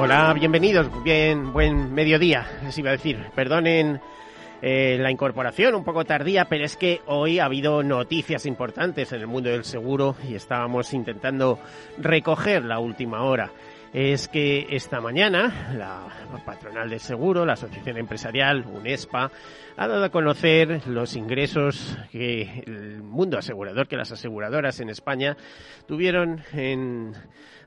Hola, bienvenidos, bien, buen mediodía, les iba a decir. Perdonen eh, la incorporación un poco tardía, pero es que hoy ha habido noticias importantes en el mundo del seguro y estábamos intentando recoger la última hora. Es que esta mañana la patronal de seguro, la Asociación Empresarial, UNESPA, ha dado a conocer los ingresos que el mundo asegurador, que las aseguradoras en España tuvieron en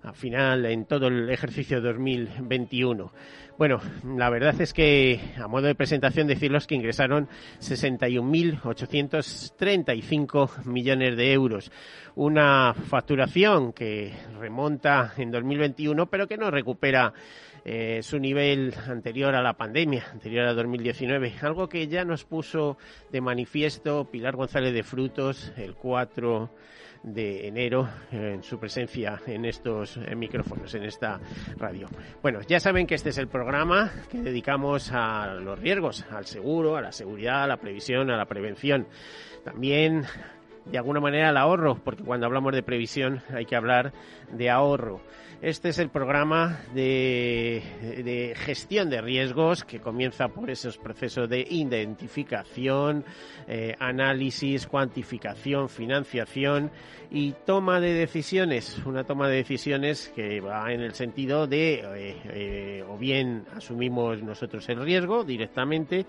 al final en todo el ejercicio 2021. Bueno, la verdad es que, a modo de presentación, decirlos que ingresaron 61.835 millones de euros. Una facturación que remonta en 2021, pero que no recupera eh, su nivel anterior a la pandemia, anterior a 2019. Algo que ya nos puso de manifiesto Pilar González de Frutos el 4 de enero en su presencia en estos micrófonos, en esta radio. Bueno, ya saben que este es el programa que dedicamos a los riesgos, al seguro, a la seguridad, a la previsión, a la prevención. También de alguna manera al ahorro, porque cuando hablamos de previsión hay que hablar de ahorro. Este es el programa de, gestión de riesgos que comienza por esos procesos de identificación, eh, análisis, cuantificación, financiación y toma de decisiones. Una toma de decisiones que va en el sentido de eh, eh, o bien asumimos nosotros el riesgo directamente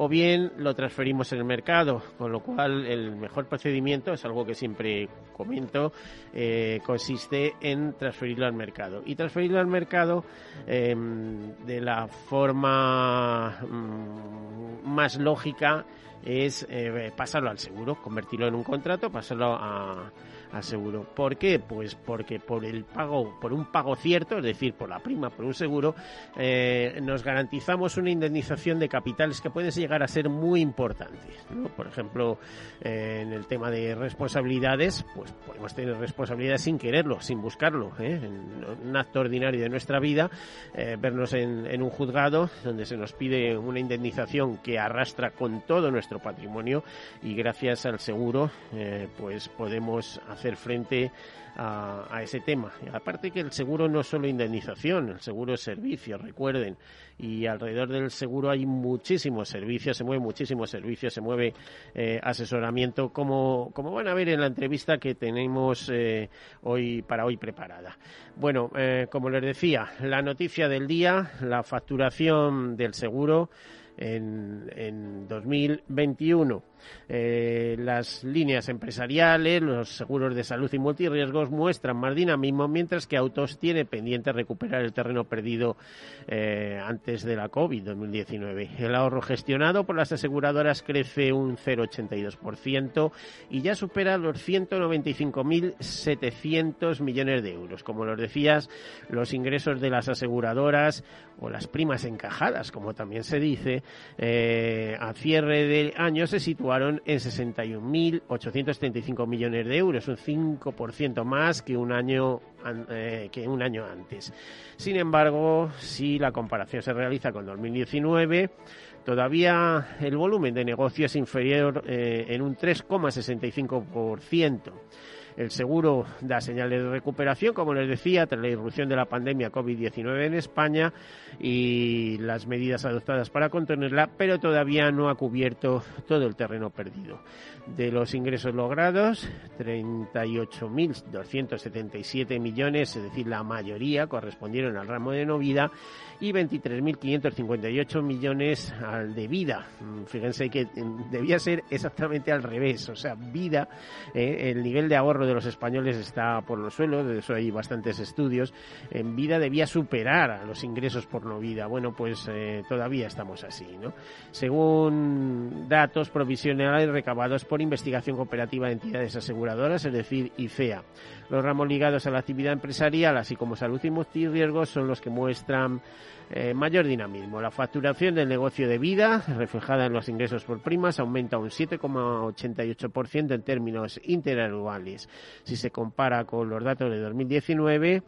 o bien lo transferimos en el mercado, con lo cual el mejor procedimiento es algo que siempre comento, eh, consiste en transferirlo al mercado. Y transferirlo al mercado em, de la forma mm, más lógica es eh, pasarlo al seguro, convertirlo en un contrato, pasarlo a aseguro. ¿Por qué? Pues porque por el pago, por un pago cierto, es decir, por la prima, por un seguro, eh, nos garantizamos una indemnización de capitales que puede llegar a ser muy importante. Por ejemplo, eh, en el tema de responsabilidades, pues podemos tener responsabilidades sin quererlo, sin buscarlo, ¿eh? en un acto ordinario de nuestra vida, vernos en, un juzgado donde se nos pide una indemnización que arrastra con todo nuestro patrimonio y gracias al seguro, pues podemos hacer hacer frente a, ese tema. aparte que el seguro no es solo indemnización, el seguro es servicio, recuerden. Y alrededor del seguro hay muchísimos servicios, se mueven muchísimos servicios, se mueve eh, asesoramiento, como, como van a ver en la entrevista que tenemos eh, hoy para hoy preparada. Bueno, eh, como les decía, la noticia del día, la facturación del seguro en, en 2021. Eh, las líneas empresariales, los seguros de salud y multirriesgos muestran más dinamismo, mientras que Autos tiene pendiente recuperar el terreno perdido eh, antes de la COVID 2019. El ahorro gestionado por las aseguradoras crece un 0,82% y ya supera los 195.700 millones de euros. Como los decías, los ingresos de las aseguradoras o las primas encajadas, como también se dice, eh, a cierre de año se en 61.835 millones de euros, un 5% más que un año eh, que un año antes. Sin embargo, si la comparación se realiza con 2019, todavía el volumen de negocio es inferior eh, en un 3,65%. El seguro da señales de recuperación, como les decía, tras la irrupción de la pandemia COVID-19 en España y las medidas adoptadas para contenerla, pero todavía no ha cubierto todo el terreno perdido. De los ingresos logrados, 38.277 millones, es decir, la mayoría correspondieron al ramo de no vida y 23.558 millones al de vida. Mm, fíjense que mm, debía ser exactamente al revés, o sea, vida, eh, el nivel de ahorro de los españoles está por los suelos, de eso hay bastantes estudios. En vida debía superar a los ingresos por no vida. Bueno, pues eh, todavía estamos así, ¿no? Según datos provisionales recabados por Investigación Cooperativa de Entidades Aseguradoras, es decir, ICEA. Los ramos ligados a la actividad empresarial, así como salud y multirriesgos, son los que muestran eh, mayor dinamismo. La facturación del negocio de vida, reflejada en los ingresos por primas, aumenta un 7,88% en términos interanuales. Si se compara con los datos de 2019,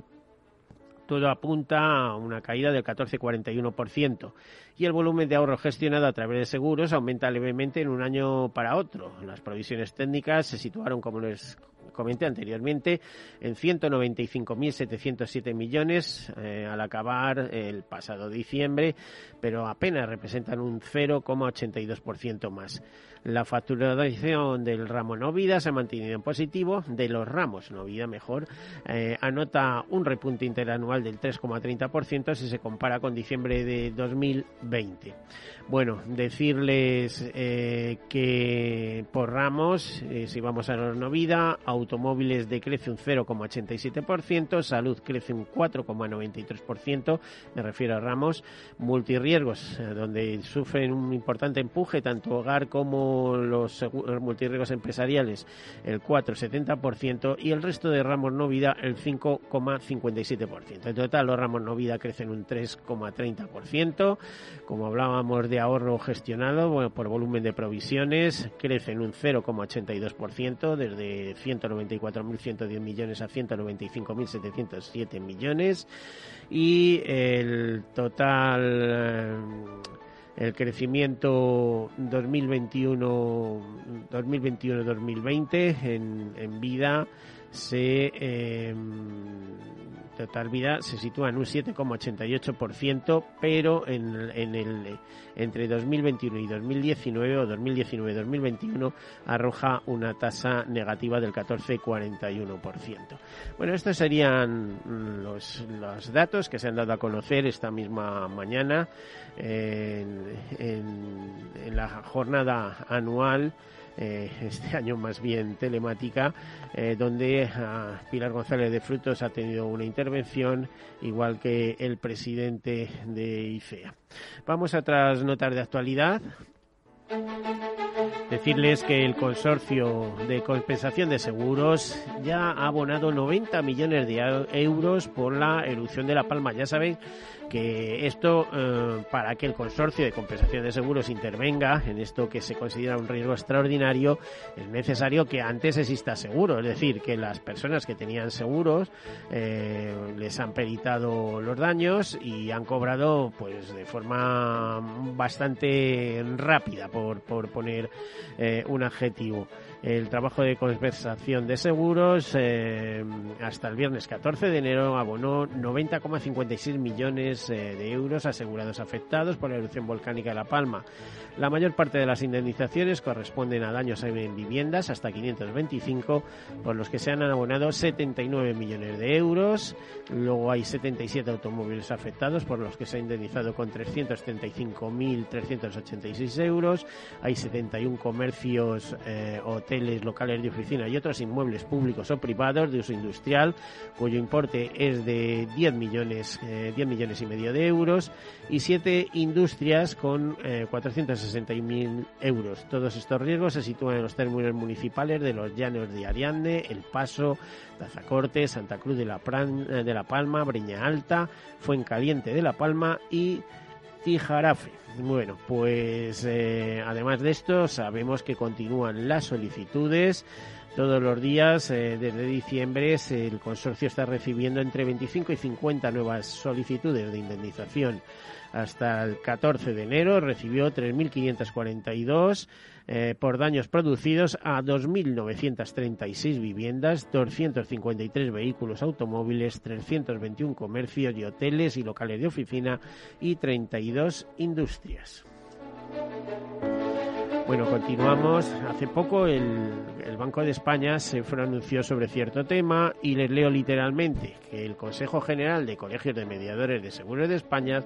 todo apunta a una caída del 14,41% y el volumen de ahorro gestionado a través de seguros aumenta levemente en un año para otro. Las provisiones técnicas se situaron, como les comenté anteriormente, en 195.707 millones eh, al acabar el pasado diciembre, pero apenas representan un 0,82% más. La facturación del ramo no vida se ha mantenido en positivo, de los ramos no vida mejor, eh, anota un repunte interanual del 3,30% si se compara con diciembre de 2020. 2020. Bueno, decirles eh, que por ramos, eh, si vamos a la no vida, automóviles decrece un 0,87%, salud crece un 4,93%, me refiero a ramos, multirriesgos, donde sufren un importante empuje tanto hogar como los multirriesgos empresariales el 4,70% y el resto de ramos no vida el 5,57%. En total los ramos no vida crecen un 3,30%. Como hablábamos de ahorro gestionado bueno, por volumen de provisiones, crecen un 0,82% desde 194.110 millones a 195.707 millones. Y el total eh, el crecimiento 2021-2020 en, en vida se eh, total vida se sitúa en un 7,88%, pero en, en el, entre 2021 y 2019 o 2019-2021 arroja una tasa negativa del 14,41%. Bueno, estos serían los, los, datos que se han dado a conocer esta misma mañana en, en la jornada anual eh, este año más bien telemática, eh, donde ah, Pilar González de Frutos ha tenido una intervención, igual que el presidente de IFEA. Vamos a otras notas de actualidad. Decirles que el consorcio de compensación de seguros ya ha abonado 90 millones de euros por la erupción de La Palma. Ya sabéis que esto, eh, para que el consorcio de compensación de seguros intervenga en esto que se considera un riesgo extraordinario, es necesario que antes exista seguro. Es decir, que las personas que tenían seguros eh, les han peritado los daños y han cobrado pues de forma bastante rápida, por, por poner eh, un adjetivo. El trabajo de compensación de seguros eh, hasta el viernes 14 de enero abonó 90,56 millones eh, de euros asegurados afectados por la erupción volcánica de La Palma. La mayor parte de las indemnizaciones corresponden a daños en viviendas hasta 525, por los que se han abonado 79 millones de euros. Luego hay 77 automóviles afectados, por los que se ha indemnizado con 335.386 euros. Hay 71 comercios, eh, hoteles, locales de oficina y otros inmuebles públicos o privados de uso industrial, cuyo importe es de 10 millones, 10 eh, millones y medio de euros. Y 7 industrias con eh, 461.000 euros. Todos estos riesgos se sitúan en los términos municipales de los llanos de Ariande, El Paso, Tazacorte, Santa Cruz de la, eh, de la Palma, Breña Alta, Fuencaliente de la Palma y Tijarafe. Bueno, pues eh, además de esto, sabemos que continúan las solicitudes. Todos los días, eh, desde diciembre, el consorcio está recibiendo entre 25 y 50 nuevas solicitudes de indemnización hasta el 14 de enero recibió 3.542 eh, por daños producidos a 2.936 viviendas, 253 vehículos automóviles, 321 comercios y hoteles y locales de oficina y 32 industrias. Bueno, continuamos. Hace poco el, Banco de España se pronunció sobre cierto tema y les leo literalmente que el Consejo General de Colegios de Mediadores de Seguros de España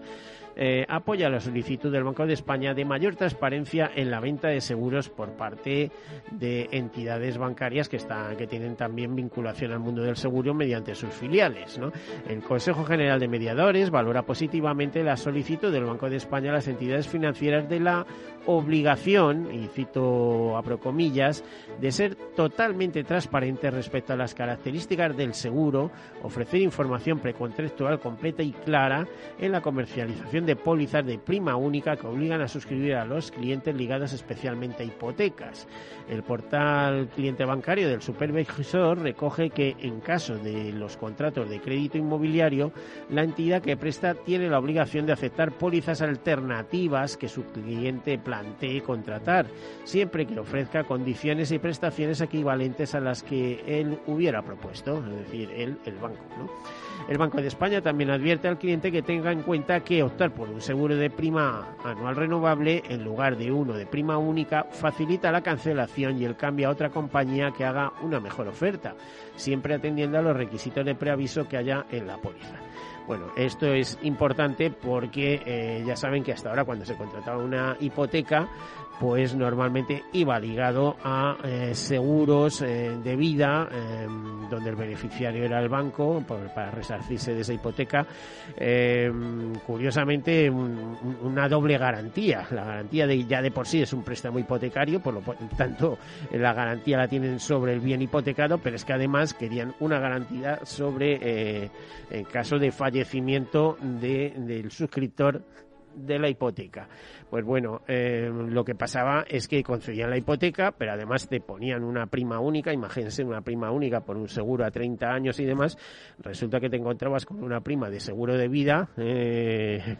eh, apoya la solicitud del Banco de España de mayor transparencia en la venta de seguros por parte de entidades bancarias que están que tienen también vinculación al mundo del seguro mediante sus filiales. El Consejo General de Mediadores valora positivamente la solicitud del Banco de España a las entidades financieras de la obligación, y cito a comillas, de ser totalmente transparentes respecto a las características del seguro, ofrecer información precontractual completa y clara en la comercialización de pólizas de prima única que obligan a suscribir a los clientes ligados especialmente a hipotecas. El portal cliente bancario del supervisor recoge que en caso de los contratos de crédito inmobiliario, la entidad que presta tiene la obligación de aceptar pólizas alternativas que su cliente plantee contratar, siempre que ofrezca condiciones y prestaciones equivalentes a las que él hubiera propuesto, es decir, él, el banco. El Banco de España también advierte al cliente que tenga en cuenta que optar por un seguro de prima anual renovable en lugar de uno de prima única facilita la cancelación y el cambio a otra compañía que haga una mejor oferta, siempre atendiendo a los requisitos de preaviso que haya en la póliza. Bueno, esto es importante porque eh, ya saben que hasta ahora cuando se contrataba una hipoteca pues normalmente iba ligado a eh, seguros eh, de vida, em, donde el beneficiario era el banco para resarcirse de esa hipoteca. Curiosamente, una doble garantía. La garantía de ya de por sí es un préstamo hipotecario, por lo tanto, la garantía la tienen sobre el bien hipotecado, pero es que además querían una garantía sobre, eh, en caso de fallecimiento del suscriptor de la hipoteca. Pues bueno, eh, lo que pasaba es que concedían la hipoteca, pero además te ponían una prima única, imagínense una prima única por un seguro a 30 años y demás, resulta que te encontrabas con una prima de seguro de vida, eh,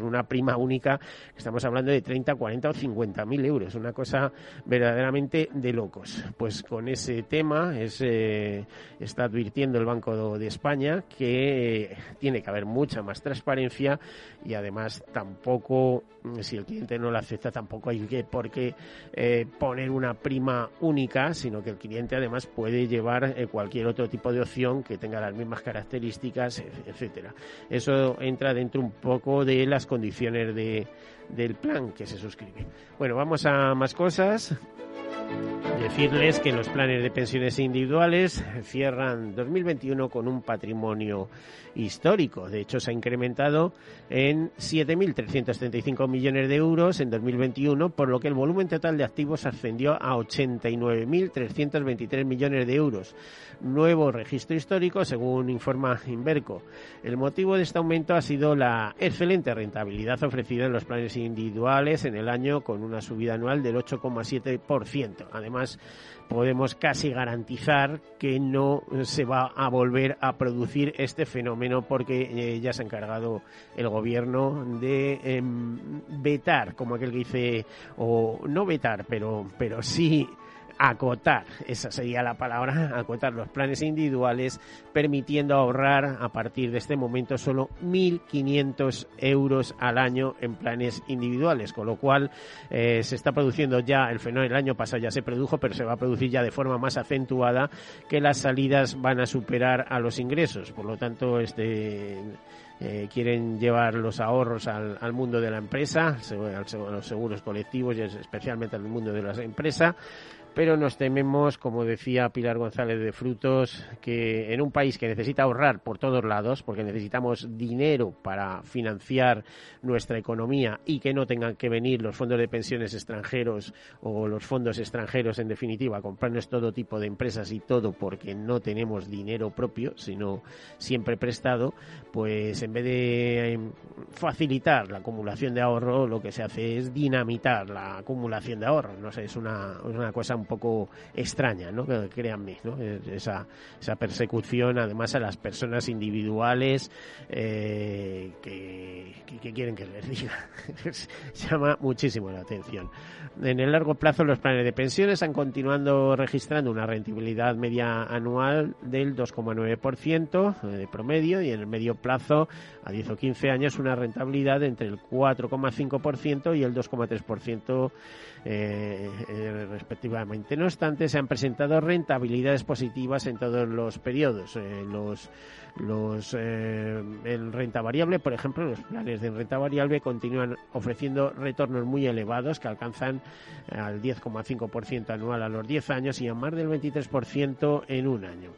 una prima única, estamos hablando de 30, 40 o 50 mil euros, una cosa verdaderamente de locos. Pues con ese tema es, eh, está advirtiendo el Banco de España que tiene que haber mucha más transparencia y además tampoco, si el no lo acepta, tampoco hay que por qué eh, poner una prima única, sino que el cliente además puede llevar eh, cualquier otro tipo de opción que tenga las mismas características, etcétera. Eso entra dentro un poco de las condiciones de, del plan que se suscribe. Bueno, vamos a más cosas. Decirles que los planes de pensiones individuales cierran 2021 con un patrimonio histórico. De hecho, se ha incrementado en 7.335 millones de euros en 2021, por lo que el volumen total de activos ascendió a 89.323 millones de euros. Nuevo registro histórico, según informa Inverco. El motivo de este aumento ha sido la excelente rentabilidad ofrecida en los planes individuales en el año, con una subida anual del 8,7%. Además, podemos casi garantizar que no se va a volver a producir este fenómeno porque eh, ya se ha encargado el gobierno de em, vetar, como aquel que dice, o no vetar, pero, pero sí acotar, esa sería la palabra, acotar los planes individuales, permitiendo ahorrar a partir de este momento solo 1.500 euros al año en planes individuales, con lo cual eh, se está produciendo ya el fenómeno, el año pasado ya se produjo, pero se va a producir ya de forma más acentuada que las salidas van a superar a los ingresos. Por lo tanto, este eh, quieren llevar los ahorros al, al, mundo de la empresa, a los seguros colectivos y especialmente al mundo de la empresa, pero nos tememos, como decía Pilar González de Frutos, que en un país que necesita ahorrar por todos lados, porque necesitamos dinero para financiar nuestra economía y que no tengan que venir los fondos de pensiones extranjeros o los fondos extranjeros, en definitiva, a comprarnos todo tipo de empresas y todo porque no tenemos dinero propio, sino siempre prestado, pues en vez de em, facilitar la acumulación de ahorro, lo que se hace es dinamitar la acumulación de ahorro. No sé, es una, es una cosa poco extraña, ¿no? Créanme, ¿no? Esa, esa persecución, además, a las personas individuales eh, que, que, quieren que les diga. Llama muchísimo la atención. En el largo plazo, los planes de pensiones han continuado registrando una rentabilidad media anual del 2,9% de promedio y en el medio plazo, a 10 o 15 años, una rentabilidad entre el 4,5% y el 2,3% eh, eh, respectivamente. No obstante, se han presentado rentabilidades positivas en todos los periodos. Eh, los los eh, en renta variable, por ejemplo, los planes de renta variable continúan ofreciendo retornos muy elevados que alcanzan al 10,5% anual a los 10 años y a más del 23% en un año.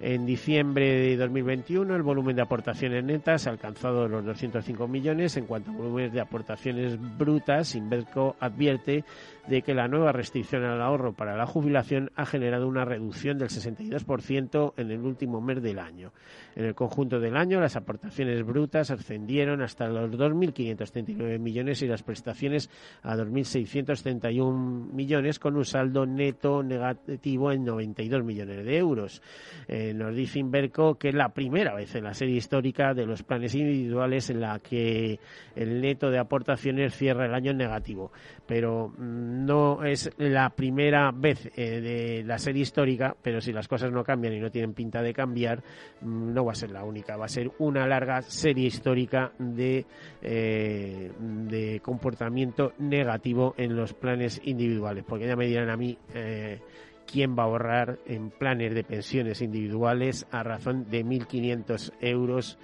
En diciembre de 2021 el volumen de aportaciones netas ha alcanzado los 205 millones. En cuanto a volúmenes de aportaciones brutas, Inverco advierte de que la nueva restricción al ahorro para la jubilación ha generado una reducción del 62% en el último mes del año. En el conjunto del año, las aportaciones brutas ascendieron hasta los 2.539 millones y las prestaciones a 2.631 millones, con un saldo neto negativo en 92 millones de euros. Eh, nos dice Inverco que es la primera vez en la serie histórica de los planes individuales en la que el neto de aportaciones cierra el año en negativo. Pero mm, no es la primera vez eh, de la serie histórica, pero si las cosas no cambian y no tienen pinta de cambiar, mm, no va a ser la única. Va a ser una larga serie histórica de, eh, de comportamiento negativo en los planes individuales. Porque ya me dirán a mí. Quién va a ahorrar en planes de pensiones individuales a razón de 1.500 euros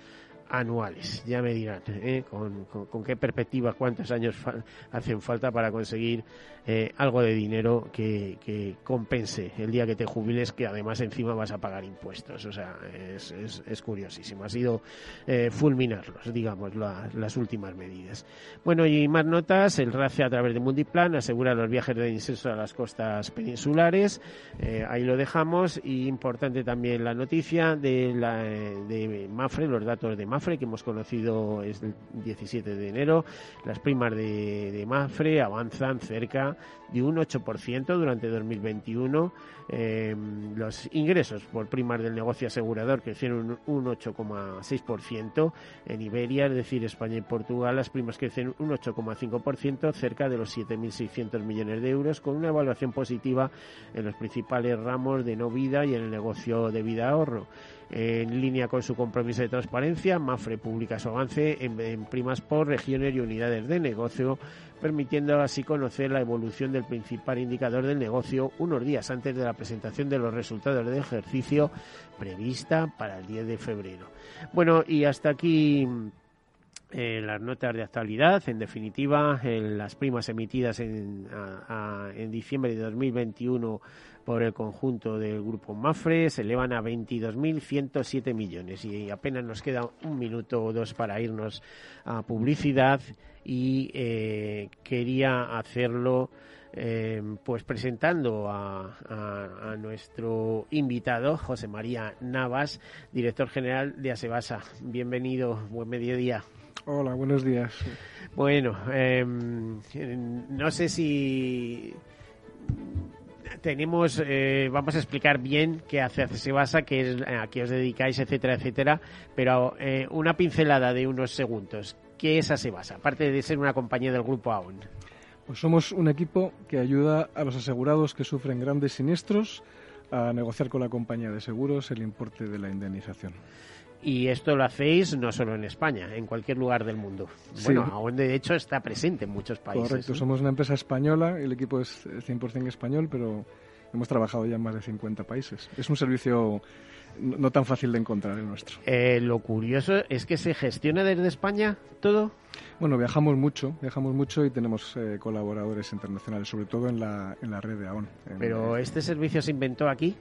anuales. Ya me dirán ¿eh? ¿Con, qué perspectiva, cuántos años hacen falta para conseguir eh, algo de dinero que, compense el día que te jubiles, que además encima vas a pagar impuestos. O sea, es, es, curiosísimo. Ha sido eh, fulminarlos, digamos, las últimas medidas. Bueno, y más notas. El RACE a través de Mundiplan asegura los viajes de incenso a las costas peninsulares. Eh, ahí lo dejamos. Y importante también la noticia de, la, de Mafre, los datos de Mafre que hemos conocido es el 17 de enero. Las primas de, de Mafre avanzan cerca de un 8% durante 2021. Eh, los ingresos por primas del negocio asegurador crecieron un 8,6%. En Iberia, es decir, España y Portugal, las primas crecen un 8,5%, cerca de los 7.600 millones de euros, con una evaluación positiva en los principales ramos de no vida y en el negocio de vida ahorro. En línea con su compromiso de transparencia, Mafre publica su avance en, primas por regiones y unidades de negocio, permitiendo así conocer la evolución del principal indicador del negocio unos días antes de la presentación de los resultados del ejercicio prevista para el 10 de febrero. Bueno, y hasta aquí eh, las notas de actualidad. En definitiva, las primas emitidas en, en diciembre de 2021 por el conjunto del grupo Mafre se elevan a 22.107 millones y apenas nos queda un minuto o dos para irnos a publicidad y eh, quería hacerlo eh, pues presentando a, a, nuestro invitado José María Navas, director general de Asebasa. Bienvenido, buen mediodía. Hola, buenos días. Bueno, eh, no sé si tenemos, eh, vamos a explicar bien qué hace Acesebasa, qué es, a qué os dedicáis, etcétera, etcétera, pero eh, una pincelada de unos segundos. ¿Qué es Acebasa? Aparte de ser una compañía del grupo AON. Pues somos un equipo que ayuda a los asegurados que sufren grandes siniestros a negociar con la compañía de seguros el importe de la indemnización. Y esto lo hacéis no solo en España, en cualquier lugar del mundo. Bueno, aún de hecho está presente en muchos países. Correcto, somos una empresa española, el equipo es 100% español, pero hemos trabajado ya en más de 50 países. Es un servicio no tan fácil de encontrar el nuestro. Eh, lo curioso es que se gestiona desde España todo. Bueno, viajamos mucho, viajamos mucho y tenemos eh, colaboradores internacionales, sobre todo en la, en la red de AON. Pero este servicio se inventó aquí.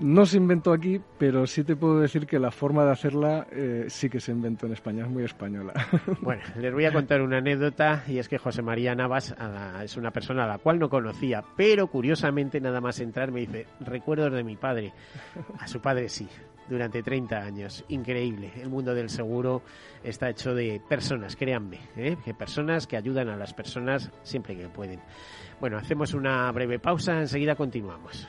No se inventó aquí, pero sí te puedo decir que la forma de hacerla eh, sí que se inventó en España, es muy española. Bueno, les voy a contar una anécdota y es que José María Navas es una persona a la cual no conocía, pero curiosamente nada más entrar me dice, recuerdos de mi padre. A su padre sí, durante 30 años. Increíble. El mundo del seguro está hecho de personas, créanme, ¿eh? que personas que ayudan a las personas siempre que pueden. Bueno, hacemos una breve pausa, enseguida continuamos.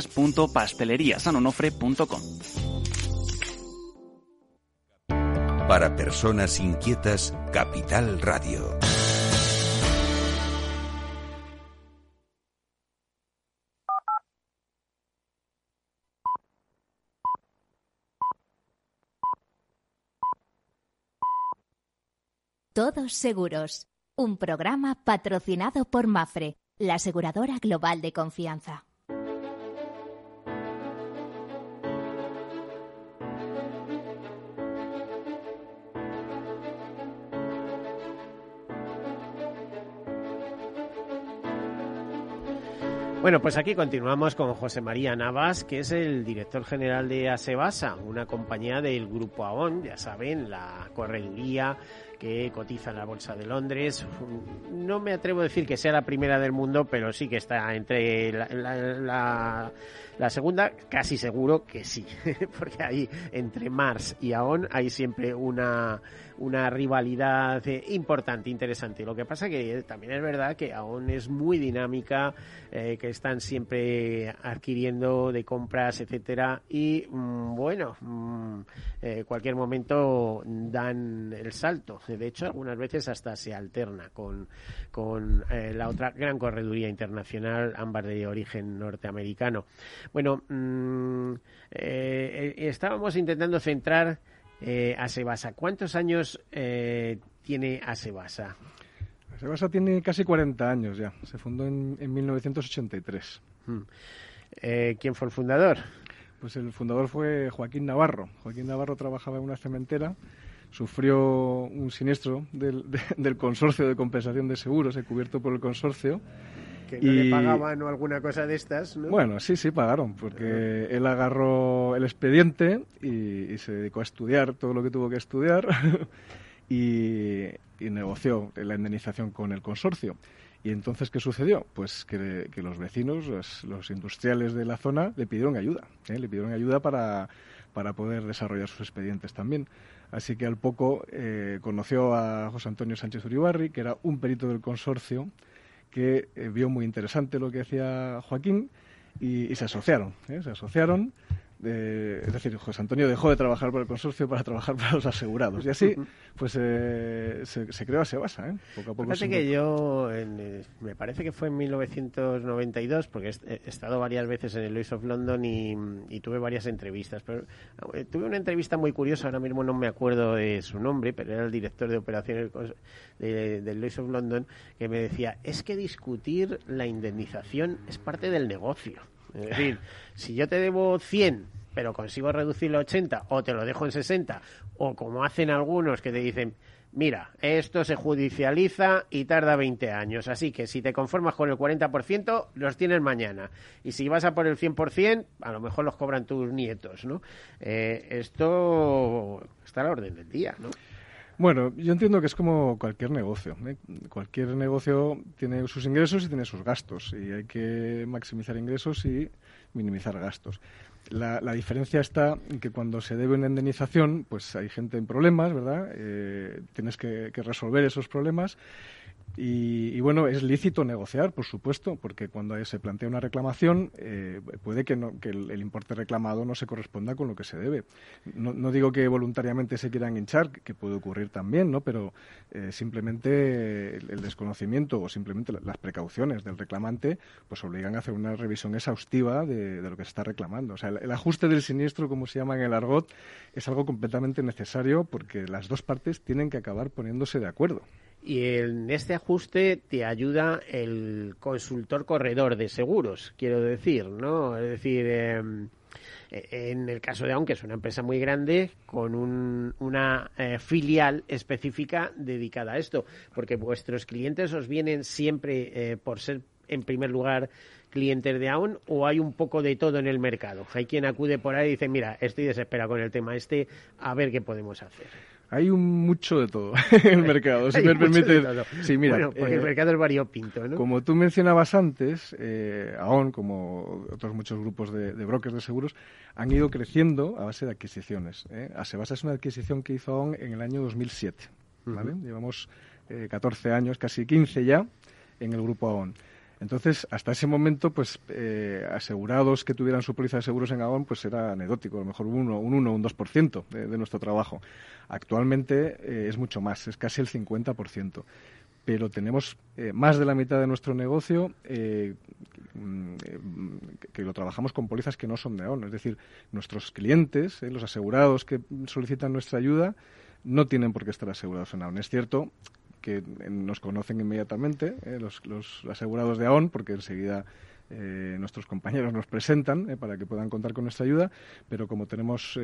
www.pasteleriasanonofre.com. Para personas inquietas, Capital Radio. Todos Seguros, un programa patrocinado por Mafre, la aseguradora global de confianza. Bueno, pues aquí continuamos con José María Navas, que es el director general de Asebasa, una compañía del Grupo AON, ya saben, la correduría que cotiza en la Bolsa de Londres. No me atrevo a decir que sea la primera del mundo, pero sí que está entre la, la, la, segunda, casi seguro que sí, porque ahí entre Mars y AON hay siempre una, una rivalidad importante, interesante. Lo que pasa que también es verdad que AON es muy dinámica, eh, que están siempre adquiriendo de compras, etcétera, y mm, bueno, mm, eh, cualquier momento dan el salto. De hecho, algunas veces hasta se alterna con, con eh, la otra gran correduría internacional, ambas de origen norteamericano. Bueno, mm, eh, estábamos intentando centrar eh, Asebasa. ¿Cuántos años eh, tiene Asebasa? Asebasa tiene casi 40 años ya. Se fundó en, en 1983. Hmm. Eh, ¿Quién fue el fundador? Pues el fundador fue Joaquín Navarro. Joaquín Navarro trabajaba en una cementera sufrió un siniestro del, de, del consorcio de compensación de seguros, cubierto por el consorcio. Que no y... le pagaban o alguna cosa de estas, ¿no? Bueno, sí, sí, pagaron, porque él agarró el expediente y, y, se dedicó a estudiar todo lo que tuvo que estudiar y, y negoció la indemnización con el consorcio. ¿Y entonces qué sucedió? Pues que, que los vecinos, los, los, industriales de la zona, le pidieron ayuda. ¿eh? Le pidieron ayuda para, para poder desarrollar sus expedientes también. Así que al poco eh, conoció a José Antonio Sánchez Uribarri, que era un perito del consorcio, que eh, vio muy interesante lo que hacía Joaquín y, y se asociaron. ¿eh? Se asociaron de, es decir, José Antonio dejó de trabajar por el consorcio para trabajar para los asegurados. Y así, pues eh, se, se, creó Asebasa. ¿eh? Poco a poco. Fíjate que yo, en, eh, me parece que fue en 1992, porque he, he estado varias veces en el Lloyd's of London y, y, tuve varias entrevistas. Pero eh, tuve una entrevista muy curiosa, ahora mismo no me acuerdo de su nombre, pero era el director de operaciones de, del Lloyd's of London, que me decía: es que discutir la indemnización es parte del negocio. Es decir, si yo te debo 100, pero consigo reducirlo a 80, o te lo dejo en 60, o como hacen algunos que te dicen, mira, esto se judicializa y tarda 20 años, así que si te conformas con el 40%, los tienes mañana. Y si vas a por el 100%, a lo mejor los cobran tus nietos, ¿no? Eh, esto está a la orden del día, ¿no? Bueno, yo entiendo que es como cualquier negocio. ¿eh? Cualquier negocio tiene sus ingresos y tiene sus gastos. Y hay que maximizar ingresos y minimizar gastos. La, la, diferencia está en que cuando se debe una indemnización, pues hay gente en problemas, ¿verdad? Eh, tienes que, que resolver esos problemas y, y, bueno, es lícito negociar, por supuesto, porque cuando se plantea una reclamación eh, puede que, no, que el, importe reclamado no se corresponda con lo que se debe. No, digo que voluntariamente se quieran hinchar, que puede ocurrir también, ¿no? Pero eh, simplemente el, desconocimiento o simplemente las precauciones del reclamante pues obligan a hacer una revisión exhaustiva de, lo que se está reclamando. O sea, el ajuste del siniestro, como se llama en el argot, es algo completamente necesario porque las dos partes tienen que acabar poniéndose de acuerdo. Y en este ajuste te ayuda el consultor corredor de seguros, quiero decir, ¿no? Es decir, eh, en el caso de aunque es una empresa muy grande con un, una eh, filial específica dedicada a esto, porque vuestros clientes os vienen siempre eh, por ser en primer lugar clientes de AON o hay un poco de todo en el mercado? Hay quien acude por ahí y dice, mira, estoy desesperado con el tema este, a ver qué podemos hacer. Hay un mucho de todo en el mercado, si me permite. Sí, mira, bueno, porque el eh, mercado es variopinto, ¿no? Como tú mencionabas antes, eh, AON, como otros muchos grupos de, brokers de seguros, han ido creciendo a base de adquisiciones. ¿eh? Asebasa es una adquisición que hizo AON en el año 2007. ¿vale? Llevamos 14 años, casi 15 ya, en el grupo AON. Entonces, hasta ese momento, pues eh, asegurados que tuvieran su póliza de seguros en Agón, pues era anecdótico, a lo mejor un 1, un 1 un 2% de, de nuestro trabajo. Actualmente eh, es mucho más, es casi el 50%. Pero tenemos eh, más de la mitad de nuestro negocio mm, que lo trabajamos con pólizas que no son de AON. Es decir, nuestros clientes, los asegurados que solicitan nuestra ayuda, no tienen por qué estar asegurados en AON. Es cierto que nos conocen inmediatamente, eh, los, asegurados de AON, porque enseguida eh, nuestros compañeros nos presentan eh, para que puedan contar con nuestra ayuda, pero como tenemos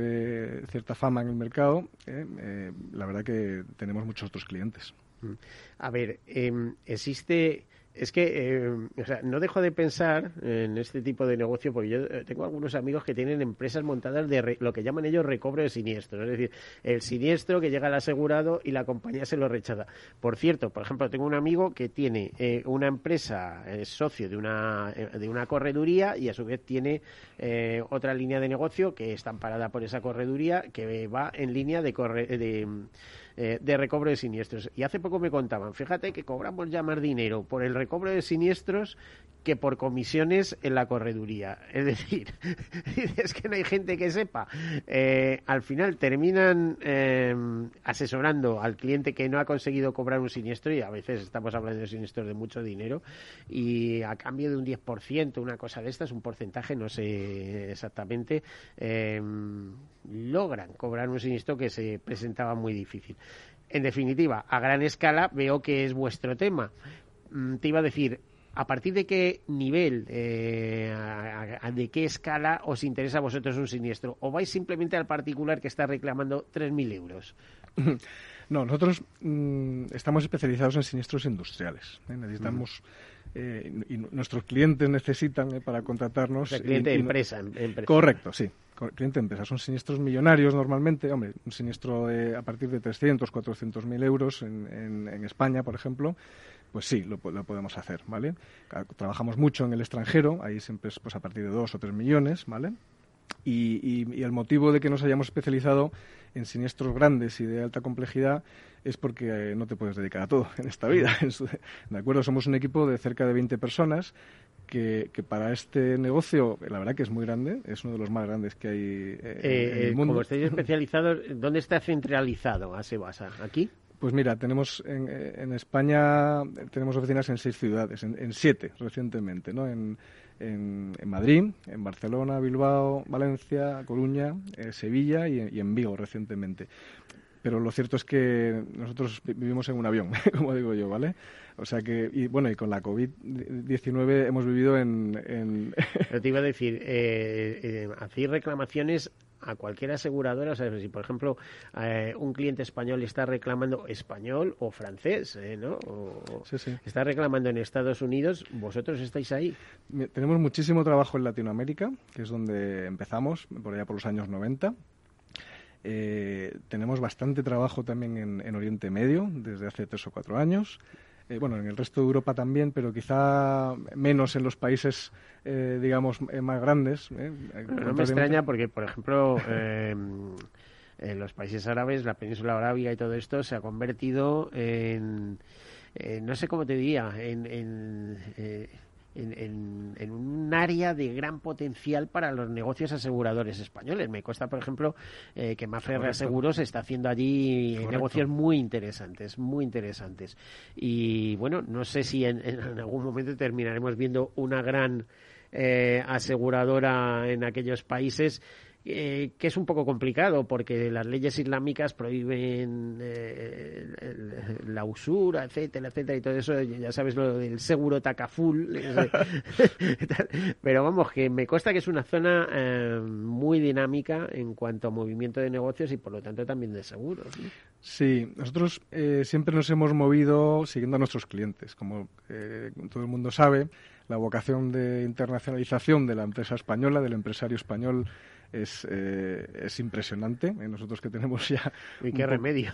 cierta fama en el mercado, la verdad que tenemos muchos otros clientes. Mm. A ver, em, existe es que eh, o sea, no dejo de pensar en este tipo de negocio porque yo eh, tengo algunos amigos que tienen empresas montadas de lo que llaman ellos recobro de siniestros, es decir, el siniestro que llega al asegurado y la compañía se lo rechaza. Por cierto, por ejemplo, tengo un amigo que tiene eh, una empresa, es socio de una, de una correduría y a su vez tiene otra línea de negocio que está amparada por esa correduría que va en línea de, corre, de eh, de recobro de siniestros. Y hace poco me contaban, fíjate que cobramos ya más dinero por el recobro de siniestros que por comisiones en la correduría. Es decir, es que no hay gente que sepa. Eh, al final terminan eh, asesorando al cliente que no ha conseguido cobrar un siniestro y a veces estamos hablando de siniestros de mucho dinero y a cambio de un 10%, una cosa de estas, un porcentaje, no sé exactamente, logran cobrar un siniestro que se presentaba muy difícil. En definitiva, a gran escala veo que es vuestro tema. Mm, te iba a decir, ¿a partir de qué nivel, eh, de qué escala os interesa a vosotros un siniestro? ¿O vais simplemente al particular que está reclamando 3.000 euros? No, nosotros mm, estamos especializados en siniestros industriales. ¿eh? Necesitamos eh, y nuestros clientes necesitan para contratarnos. Cliente de empresa, Correcto, sí cliente empresa. Son siniestros millonarios normalmente. Hombre, un siniestro de, a partir de 300, 400 mil euros en, en, España, por ejemplo, pues sí, lo, podemos hacer, ¿vale? Trabajamos mucho en el extranjero, ahí siempre es pues, a partir de 2 o 3 millones, ¿vale? Y, y, el motivo de que nos hayamos especializado en siniestros grandes y de alta complejidad es porque eh, no te puedes dedicar a todo en esta vida. ¿De acuerdo? Somos un equipo de cerca de 20 personas que, para este negocio, la verdad que es muy grande, es uno de los más grandes que hay eh, en el eh, mundo. Como estáis especializados, ¿dónde está centralizado Asebasa? ¿Aquí? Pues mira, tenemos en, en, España tenemos oficinas en seis ciudades, en, siete recientemente, ¿no? En, en, Madrid, en Barcelona, Bilbao, Valencia, Coruña, eh, Sevilla y, y, en Vigo recientemente pero lo cierto es que nosotros vivimos en un avión, como digo yo, ¿vale? O sea que, y bueno, y con la COVID-19 hemos vivido en... en... te iba a decir, eh, eh, hacéis reclamaciones a cualquier aseguradora, o sea, si por ejemplo eh, un cliente español está reclamando español o francés, eh, ¿no? O, sí, sí. está reclamando en Estados Unidos, vosotros estáis ahí. Tenemos muchísimo trabajo en Latinoamérica, que es donde empezamos, por allá por los años 90. Eh, tenemos bastante trabajo también en, Oriente Medio desde hace tres o cuatro años. Eh, bueno, en el resto de Europa también, pero quizá menos en los países, eh, digamos, más grandes. no me extraña porque, por ejemplo, en los países árabes, la península arábiga y todo esto se ha convertido en, no sé cómo te diría, en en, un área de gran potencial para los negocios aseguradores españoles. Me cuesta, por ejemplo, eh, que Mafre Reaseguros está haciendo allí negocios muy interesantes, muy interesantes. Y bueno, no sé si en, algún momento terminaremos viendo una gran eh, aseguradora en aquellos países eh, que es un poco complicado porque las leyes islámicas prohíben eh, la usura, etcétera, etcétera, y todo eso, ya sabes lo del seguro tacaful. Pero vamos, que me consta que es una zona eh, muy dinámica en cuanto a movimiento de negocios y por lo tanto también de seguros. Sí, nosotros eh, siempre nos hemos movido siguiendo a nuestros clientes. Como todo el mundo sabe, la vocación de internacionalización de la empresa española, del empresario español, es, eh, es impresionante. ¿eh? Nosotros que tenemos ya... ¿Y qué remedio?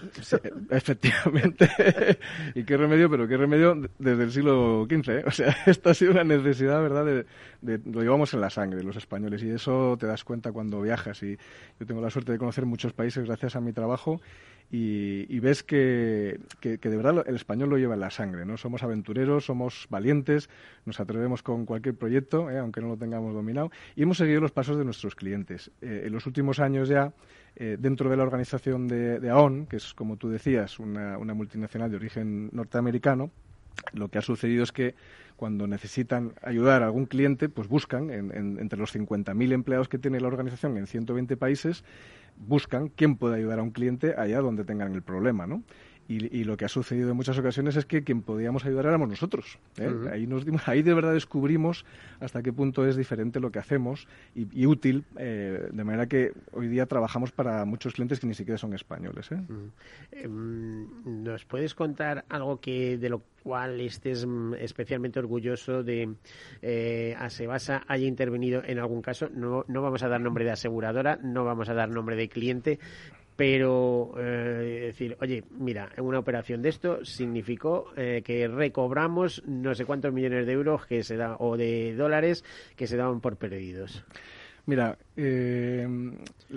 efectivamente. ¿Y qué remedio? Pero qué remedio desde el siglo XV. ¿eh? O sea, esto ha sido una necesidad, ¿verdad? De, lo llevamos en la sangre, los españoles. Y eso te das cuenta cuando viajas. Y yo tengo la suerte de conocer muchos países gracias a mi trabajo y, ves que, que, de verdad el español lo lleva en la sangre, ¿no? Somos aventureros, somos valientes, nos atrevemos con cualquier proyecto, ¿eh? aunque no lo tengamos dominado, y hemos seguido los pasos de nuestros clientes. Eh, en los últimos años ya, eh, dentro de la organización de, de, AON, que es, como tú decías, una, una multinacional de origen norteamericano, lo que ha sucedido es que cuando necesitan ayudar a algún cliente, pues buscan entre los 50.000 empleados que tiene la organización en 120 países, buscan quién puede ayudar a un cliente allá donde tengan el problema, ¿no? Y, lo que ha sucedido en muchas ocasiones es que quien podíamos ayudar éramos nosotros. ¿eh? ahí, nos ahí de verdad descubrimos hasta qué punto es diferente lo que hacemos y, útil, eh, de manera que hoy día trabajamos para muchos clientes que ni siquiera son españoles. ¿eh? Em, ¿Nos puedes contar algo que de lo cual estés mm, especialmente orgulloso de eh, Asebasa haya intervenido en algún caso? No, no vamos a dar nombre de aseguradora, no vamos a dar nombre de cliente, pero eh, decir, oye, mira, una operación de esto significó eh, que recobramos no sé cuántos millones de euros que se da, o de dólares que se daban por perdidos. Mira, eh,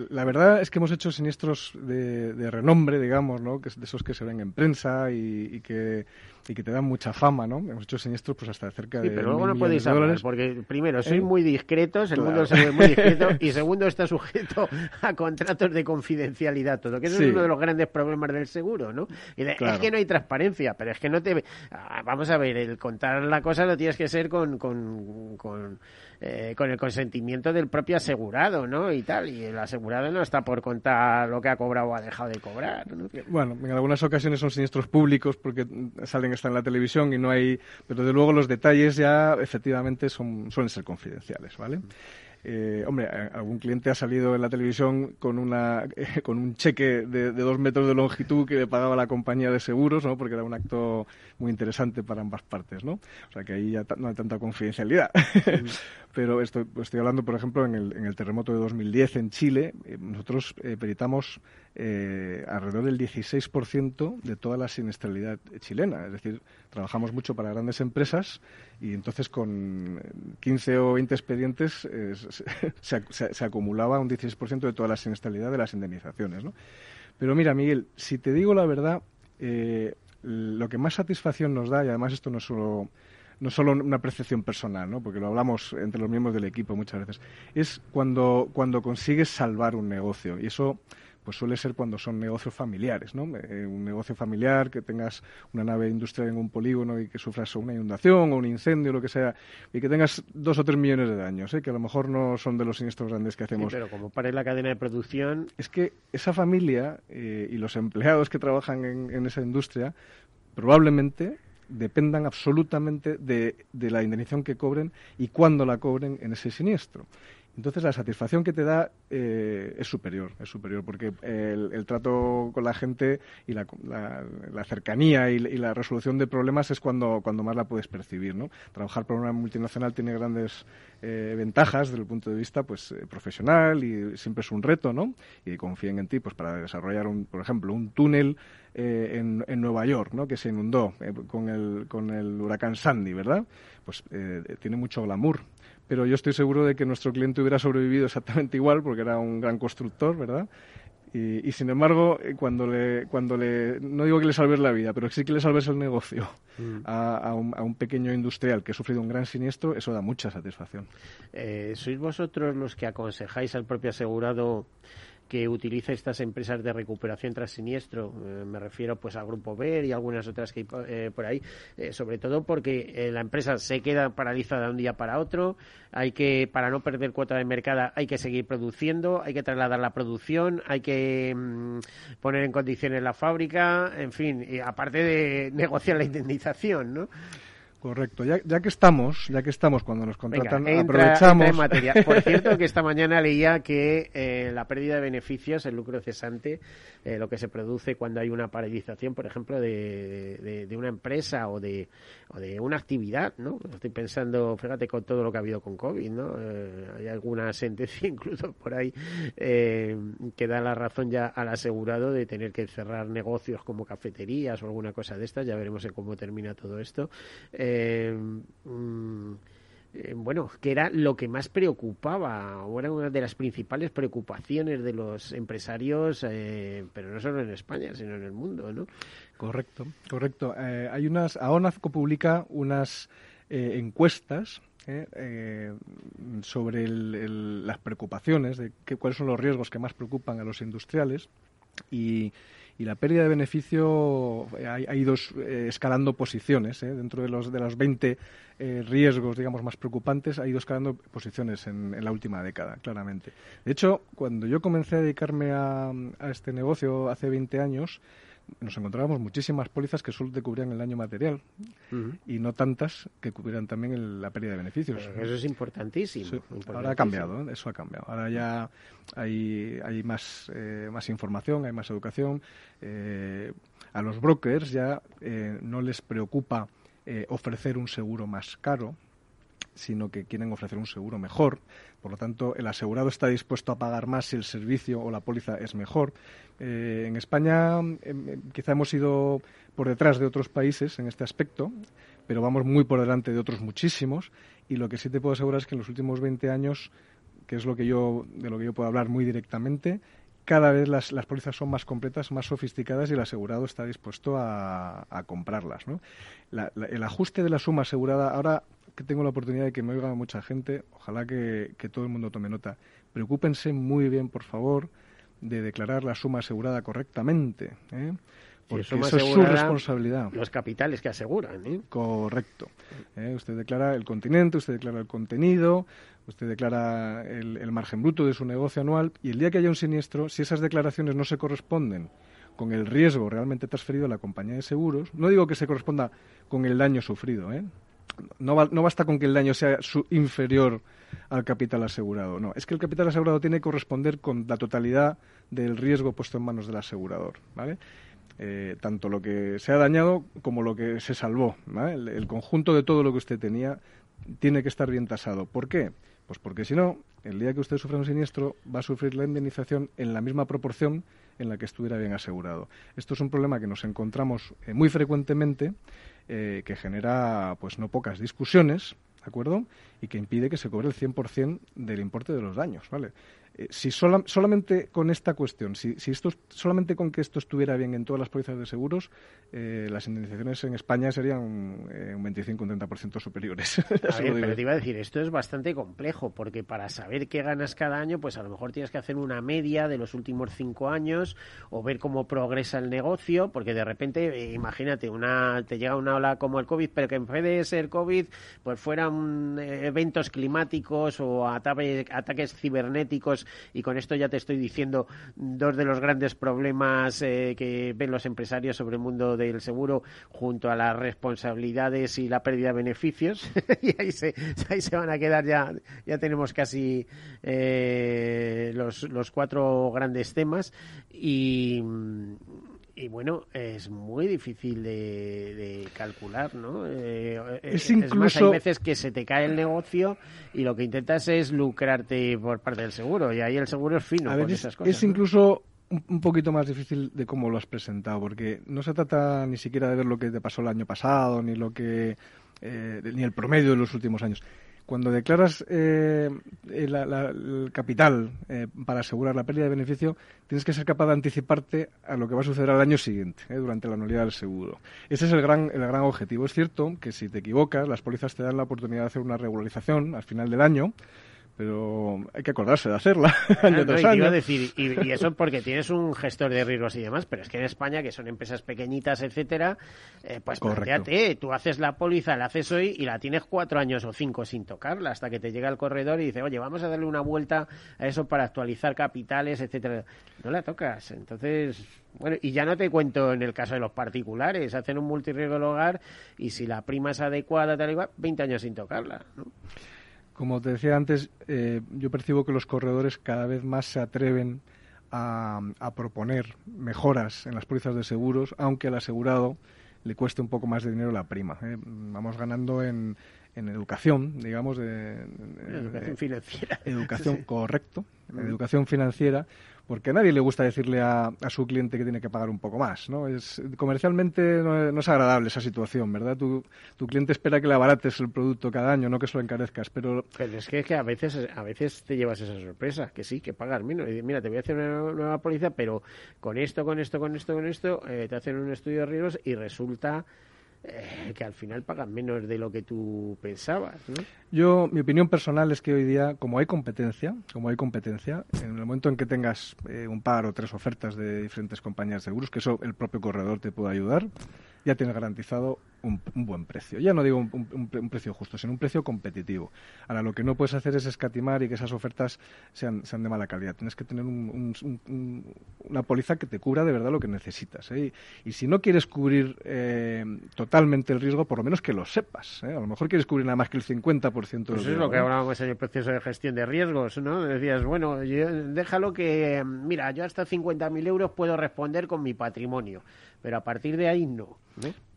la verdad es que hemos hecho siniestros de, renombre, digamos, ¿no? Que de esos que se ven en prensa y, que, y que te dan mucha fama, ¿no? Hemos hecho siniestros pues hasta cerca sí, de pero luego no podéis hablar, porque primero, sois muy discretos, el mundo se ve muy discreto, y segundo, está sujeto a contratos de confidencialidad todo, que eso es uno de los grandes problemas del seguro, ¿no? Y Es que no hay transparencia, pero es que no te... Ah, vamos a ver, el contar la cosa lo tienes que ser con, con, con eh, con el consentimiento del propio asegurado, ¿no? Y tal, y el asegurado no está por contar lo que ha cobrado o ha dejado de cobrar. Bueno, en algunas ocasiones son siniestros públicos porque salen hasta en la televisión y no hay, pero de luego los detalles ya efectivamente son, suelen ser confidenciales, ¿vale? Eh, hombre, algún cliente ha salido en la televisión con, una, con un cheque de, dos metros de longitud que le pagaba la compañía de seguros, ¿no? Porque era un acto muy interesante para ambas partes, ¿no? O sea que ahí ya no hay tanta confidencialidad. Pero estoy, estoy hablando, por ejemplo, en el, en el terremoto de 2010 en Chile, eh, nosotros eh, peritamos eh, alrededor del 16% de toda la siniestralidad chilena. Es decir, trabajamos mucho para grandes empresas y entonces con 15 o 20 expedientes eh, se, acumulaba un 16% de toda la siniestralidad de las indemnizaciones. ¿no? Pero mira, Miguel, si te digo la verdad, eh, lo que más satisfacción nos da, y además esto no es solo no solo una percepción personal, ¿no? porque lo hablamos entre los miembros del equipo muchas veces, es cuando, cuando consigues salvar un negocio. Y eso pues suele ser cuando son negocios familiares, ¿no? Eh, un negocio familiar, que tengas una nave industrial en un polígono y que sufras una inundación o un incendio, lo que sea, y que tengas dos o tres millones de daños, ¿eh? que a lo mejor no son de los siniestros grandes que hacemos. Sí, pero como para la cadena de producción... Es que esa familia eh, y los empleados que trabajan en, esa industria probablemente dependan absolutamente de, de, la indemnización que cobren y cuándo la cobren en ese siniestro. Entonces la satisfacción que te da eh, es superior, es superior, porque el, trato con la gente y la, cercanía y, la resolución de problemas es cuando, cuando más la puedes percibir, ¿no? Trabajar para una multinacional tiene grandes eh, ventajas desde el punto de vista pues eh, profesional y siempre es un reto, ¿no? Y confíen en ti pues para desarrollar, un, por ejemplo, un túnel en, en, Nueva York, ¿no? Que se inundó con, el, con el huracán Sandy, ¿verdad? Pues tiene mucho glamour pero yo estoy seguro de que nuestro cliente hubiera sobrevivido exactamente igual porque era un gran constructor, ¿verdad? Y, sin embargo, eh, cuando le, cuando le, no digo que le salves la vida, pero sí que le salves el negocio mm. a, un, pequeño industrial que ha sufrido un gran siniestro, eso da mucha satisfacción. Eh, ¿Sois vosotros los que aconsejáis al propio asegurado que utilice estas empresas de recuperación tras siniestro. Eh, me refiero pues al Grupo BER y algunas otras que hay eh, por ahí, eh, sobre todo porque la empresa se queda paralizada de un día para otro, hay que, para no perder cuota de mercado, hay que seguir produciendo, hay que trasladar la producción, hay que mm, poner en condiciones la fábrica, en fin, aparte de negociar la indemnización, ¿no? Correcto. Ya, ya, que estamos, ya que estamos cuando nos contratan, aprovechamos. materia. Por cierto, que esta mañana leía que eh, la pérdida de beneficios, el lucro cesante, eh, lo que se produce cuando hay una paralización, por ejemplo, de, de, una empresa o de, o de una actividad, ¿no? Estoy pensando, fíjate, con todo lo que ha habido con COVID, ¿no? Eh, hay alguna sentencia incluso por ahí que da la razón ya al asegurado de tener que cerrar negocios como cafeterías o alguna cosa de estas. Ya veremos en cómo termina todo esto. Eh, mm, eh, bueno, que era lo que más preocupaba, o era una de las principales preocupaciones de los empresarios, eh, pero no solo en España, sino en el mundo, ¿no? Correcto, correcto. hay unas, publica unas encuestas sobre las preocupaciones, de cuáles son los riesgos que más preocupan a los industriales y y la pérdida de beneficio eh, ha, ido eh, escalando posiciones. ¿eh? Dentro de los, de los 20 riesgos, digamos, más preocupantes, ha ido escalando posiciones en, la última década, claramente. De hecho, cuando yo comencé a dedicarme a, a este negocio hace 20 años, nos encontrábamos muchísimas pólizas que solo te cubrían el daño material y no tantas que cubrieran también la pérdida de beneficios. eso es importantísimo, Ahora ha cambiado, eso ha cambiado. Ahora ya hay, hay más, eh, más información, hay más educación. Eh, a los brokers ya eh, no les preocupa ofrecer un seguro más caro, sino que quieren ofrecer un seguro mejor. Por lo tanto, el asegurado está dispuesto a pagar más si el servicio o la póliza es mejor. Eh, en España em, em, quizá hemos ido por detrás de otros países en este aspecto, pero vamos muy por delante de otros muchísimos. Y lo que sí te puedo asegurar es que en los últimos 20 años, que es lo que yo, de lo que yo puedo hablar muy directamente, cada vez las, las pólizas son más completas, más sofisticadas y el asegurado está dispuesto a, comprarlas. el ajuste de la suma asegurada, ahora que tengo la oportunidad de que me oiga mucha gente, ojalá que, todo el mundo tome nota. Preocúpense muy bien, por favor, de declarar la suma asegurada correctamente. ¿eh? Porque eso es su responsabilidad. Los capitales que aseguran. ¿eh? Correcto. ¿eh? Usted declara el continente, usted declara el contenido, usted declara el, el, margen bruto de su negocio anual y el día que haya un siniestro, si esas declaraciones no se corresponden con el riesgo realmente transferido a la compañía de seguros, no digo que se corresponda con el daño sufrido, ¿eh? No, basta con que el daño sea inferior al capital asegurado. No, es que el capital asegurado tiene que corresponder con la totalidad del riesgo puesto en manos del asegurador. ¿vale? Eh, tanto lo que se ha dañado como lo que se salvó. El, conjunto de todo lo que usted tenía tiene que estar bien tasado. ¿Por qué? Pues porque si no, el día que usted sufra un siniestro, va a sufrir la indemnización en la misma proporción en la que estuviera bien asegurado. Esto es un problema que nos encontramos eh, muy frecuentemente eh, que genera pues no pocas discusiones, ¿de acuerdo? Y que impide que se cobre el 100% del importe de los daños, ¿vale? Eh, si solamente con esta cuestión, si, si, esto, solamente con que esto estuviera bien en todas las pólizas de seguros, eh, las indemnizaciones en España serían un, eh, un 25 30% superiores. a ver, pero te iba a decir, esto es bastante complejo, porque para saber qué ganas cada año, pues a lo mejor tienes que hacer una media de los últimos cinco años o ver cómo progresa el negocio, porque de repente, imagínate, una te llega una ola como el COVID, pero que en vez de ser COVID, pues fueran eventos climáticos o ataques cibernéticos y con esto ya te estoy diciendo dos de los grandes problemas eh, que ven los empresarios sobre el mundo del seguro junto a las responsabilidades y la pérdida de beneficios. Y ahí se, ahí se van a quedar ya ya tenemos casi eh, los, los cuatro grandes temas. Y y bueno, es muy difícil de, calcular, ¿no? Eh, es, incluso... más, hay veces que se te cae el negocio y lo que intentas es lucrarte por parte del seguro y ahí el seguro es fino con esas cosas. Es incluso un poquito más difícil de cómo lo has presentado, porque no se trata ni siquiera de ver lo que te pasó el año pasado, ni lo que eh, ni el promedio de los últimos años cuando declaras eh, el capital eh, para asegurar la pérdida de beneficio, tienes que ser capaz de anticiparte a lo que va a suceder al año siguiente, eh, durante la anualidad del seguro. Ese es el gran, el gran objetivo. Es cierto que si te equivocas, las pólizas te dan la oportunidad de hacer una regularización al final del año, pero hay que acordarse de hacerla año tras año. decir, y, y, eso porque tienes un gestor de riesgos y demás, pero es que en España, que son empresas pequeñitas, etcétera, eh, pues planteate, tú haces la póliza, la haces hoy y la tienes cuatro años o cinco sin tocarla hasta que te llega el corredor y dice, oye, vamos a darle una vuelta a eso para actualizar capitales, etcétera. No la tocas. Entonces, bueno, y ya no te cuento en el caso de los particulares, hacen un multirriesgo del hogar y si la prima es adecuada, tal y cual, 20 años sin tocarla. ¿no? Como te decía antes, eh, yo percibo que los corredores cada vez más se atreven a, proponer mejoras en las pólizas de seguros, aunque al asegurado le cueste un poco más de dinero la prima. ¿eh? Vamos ganando en, en educación, digamos, de, educación financiera. Educación, correcto, mm. educación financiera, porque a nadie le gusta decirle a, su cliente que tiene que pagar un poco más, ¿no? Es, comercialmente no es, agradable esa situación, ¿verdad? Tu, tu, cliente espera que le abarates el producto cada año, no que se lo encarezcas, pero... Es que, que, a, veces, a veces te llevas esa sorpresa, que sí, que pagas menos. Mira, te voy a hacer una nueva póliza, pero con esto, con esto, con esto, con esto, eh, te hacen un estudio de riesgos y resulta eh, que al final pagan menos de lo que tú pensabas. ¿no? Yo, mi opinión personal es que hoy día, como hay competencia, como hay competencia, en el momento en que tengas eh, un par o tres ofertas de diferentes compañías de seguros, que eso el propio corredor te puede ayudar, ya tienes garantizado un, buen precio. Ya no digo un, precio justo, sino un precio competitivo. Ahora, lo que no puedes hacer es escatimar y que esas ofertas sean, sean de mala calidad. Tienes que tener una póliza que te cubra de verdad lo que necesitas. ¿eh? Y, si no quieres cubrir eh, totalmente el riesgo, por lo menos que lo sepas. ¿eh? A lo mejor quieres cubrir nada más que el 50% pues del Eso es lo que hablábamos en el proceso de gestión de riesgos, ¿no? Decías, bueno, déjalo que, mira, yo hasta 50.000 euros puedo responder con mi patrimonio pero a partir de ahí no.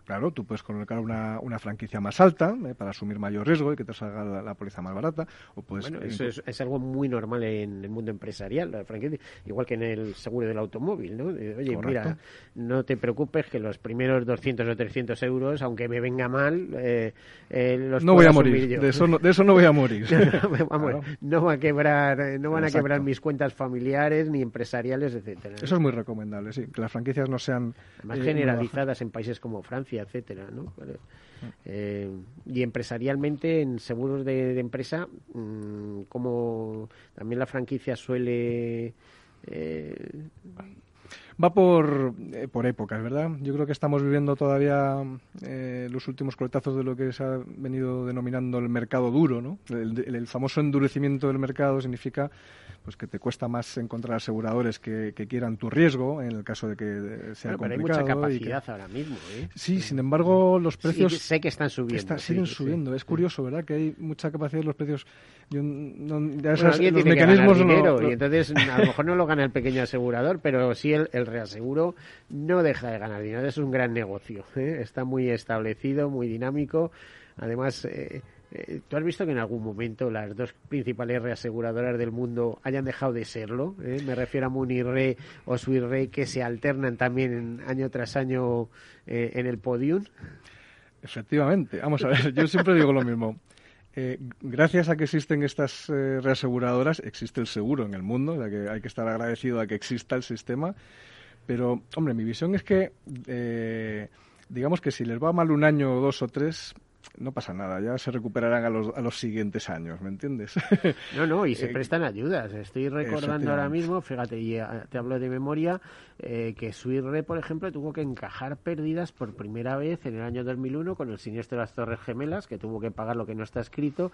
Claro, tú puedes colocar una, una franquicia más alta eh, para asumir mayor riesgo y que te salga la, póliza más barata. O puedes, bueno, eso es, algo muy normal en el mundo empresarial, la franquicia, igual que en el seguro del automóvil. ¿no? Oye, mira, no te preocupes que los primeros 200 o 300 euros, aunque me venga mal, eh, eh, los no voy a morir. De eso no, de eso no voy a morir. no, va a quebrar, no van a quebrar mis cuentas familiares ni empresariales, etcétera. Eso es muy recomendable, sí, que las franquicias no sean más generalizadas en países como Francia etcétera, ¿no? Eh, y empresarialmente, en seguros de, empresa, mm, como también la franquicia suele... Eh, va por, eh, por épocas, ¿verdad? Yo creo que estamos viviendo todavía los últimos coletazos de lo que se ha venido denominando el mercado duro, ¿no? el, famoso endurecimiento del mercado significa pues que te cuesta más encontrar aseguradores que, quieran tu riesgo en el caso de que sea complicado. Pero hay mucha capacidad ahora mismo. ¿eh? Sí, sin embargo, los precios... sé que están subiendo. siguen subiendo. Es curioso, ¿verdad? Que hay mucha capacidad de los precios. Yo, no, los mecanismos dinero, y entonces a lo mejor no lo gana el pequeño asegurador, pero sí el, reaseguro no deja de ganar dinero. Es un gran negocio. ¿eh? Está muy establecido, muy dinámico. Además... Eh, eh, ¿Tú has visto que en algún momento las dos principales reaseguradoras del mundo hayan dejado de serlo? ¿Eh? Me refiero a Munirre o Suirre, que se alternan también año tras año en el podium. Efectivamente. Vamos a ver, yo siempre digo lo mismo. gracias a que existen estas reaseguradoras, existe el seguro en el mundo, o que hay que estar agradecido a que exista el sistema. Pero, hombre, mi visión es que, digamos que si les va mal un año, dos o tres, no pasa nada, ya se recuperarán a los, a los siguientes años, ¿me entiendes? no, no, y se eh, prestan ayudas. Estoy recordando ahora mismo, fíjate, y eh, te hablo de memoria, eh, que Suirre, por ejemplo, tuvo que encajar pérdidas por primera vez en el año 2001 con el siniestro de las Torres Gemelas, que tuvo que pagar lo que no está escrito,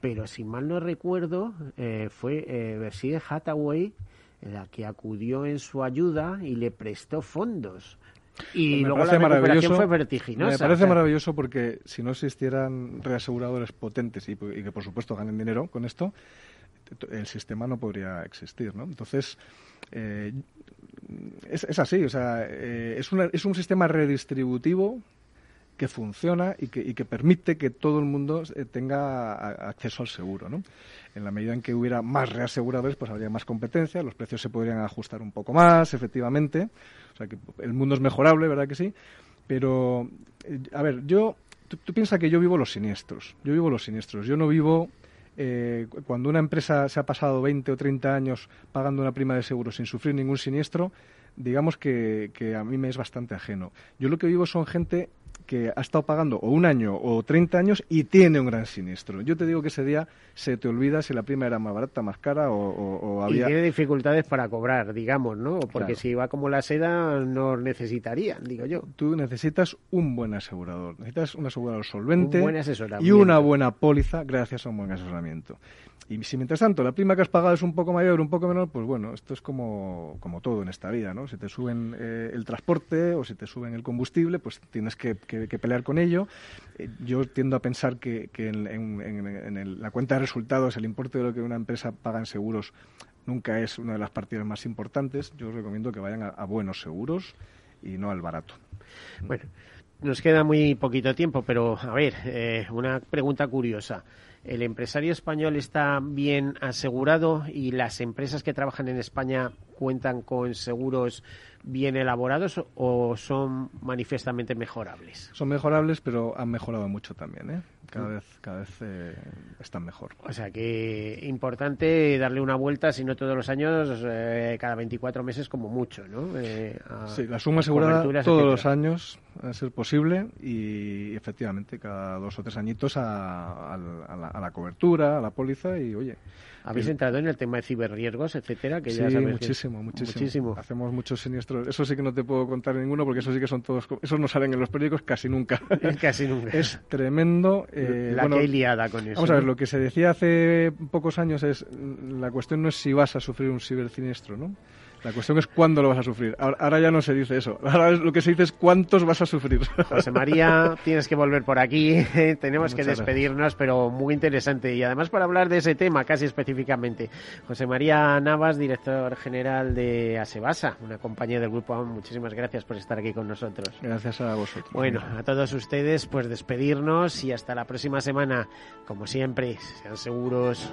pero si mal no recuerdo, fue eh, Hathaway la que acudió en su ayuda y le prestó fondos. Y luego la recuperación fue vertiginosa. Me parece maravilloso porque si no existieran reaseguradores potentes y, que por supuesto ganen dinero con esto, el sistema no podría existir, ¿no? Entonces, eh, es, así, o sea, eh, es, es un sistema redistributivo que funciona y que, y que permite que todo el mundo eh, tenga acceso al seguro, ¿no? En la medida en que hubiera más reaseguradores, pues habría más competencia, los precios se podrían ajustar un poco más, efectivamente, o sea que el mundo es mejorable, ¿verdad que sí? Pero, eh, a ver, yo, tú, piensas que yo vivo los siniestros, yo vivo los siniestros, yo no vivo eh, cuando una empresa se ha pasado 20 o 30 años pagando una prima de seguro sin sufrir ningún siniestro, digamos que, a mí me es bastante ajeno. Yo lo que vivo son gente que ha estado pagando o un año o 30 años y tiene un gran siniestro. Yo te digo que ese día se te olvida si la prima era más barata, más cara o, había... Y tiene dificultades para cobrar, digamos, ¿no? Porque si va como la seda no necesitaría, digo yo. Tú necesitas un buen asegurador, necesitas un asegurador solvente un buen y una buena póliza gracias a un buen asesoramiento. Y si mientras tanto la prima que has pagado es un poco mayor, un poco menor, pues bueno, esto es como, como todo en esta vida, ¿no? Si te suben eh, el transporte o si te suben el combustible, pues tienes que, pelear con ello. Eh, yo tiendo a pensar que, en, la cuenta de resultados el importe de lo que una empresa paga en seguros nunca es una de las partidas más importantes. Yo os recomiendo que vayan a, buenos seguros y no al barato. Bueno, nos queda muy poquito tiempo, pero a ver, eh, una pregunta curiosa el empresario español está bien asegurado y las empresas que trabajan en España cuentan con seguros bien elaborados o son manifiestamente mejorables? Son mejorables, pero han mejorado mucho también. ¿eh? Cada vez, cada vez eh, están mejor. O sea que importante darle una vuelta, si no todos los años, eh, cada 24 meses como mucho, ¿no? Eh, sí, la suma asegurada todos los años, a ser posible, y efectivamente cada dos o tres añitos a, la, cobertura, a la póliza, y oye. ¿Habéis entrado en el tema de ciberriesgos, etcétera? Que sí, ya muchísimo, muchísimo, Hacemos muchos siniestros. Eso sí que no te puedo contar ninguno, porque eso sí que son todos. Esos no salen en los periódicos casi nunca. casi nunca. Es tremendo. Eh, la que liada con eso. Vamos a ver, lo que se decía hace pocos años es, la cuestión no es si vas a sufrir un ciberciniestro, ¿no? La cuestión es cuándo lo vas a sufrir. Ahora, ya no se dice eso. Ahora lo que se dice es cuántos vas a sufrir. José María, tienes que volver por aquí. Tenemos que despedirnos, pero muy interesante. Y además para hablar de ese tema casi específicamente. José María Navas, director general de Asebasa, una compañía del Grupo. Muchísimas gracias por estar aquí con nosotros. Gracias a vosotros. Bueno, a todos ustedes, pues despedirnos y hasta la próxima semana. Como siempre, sean seguros.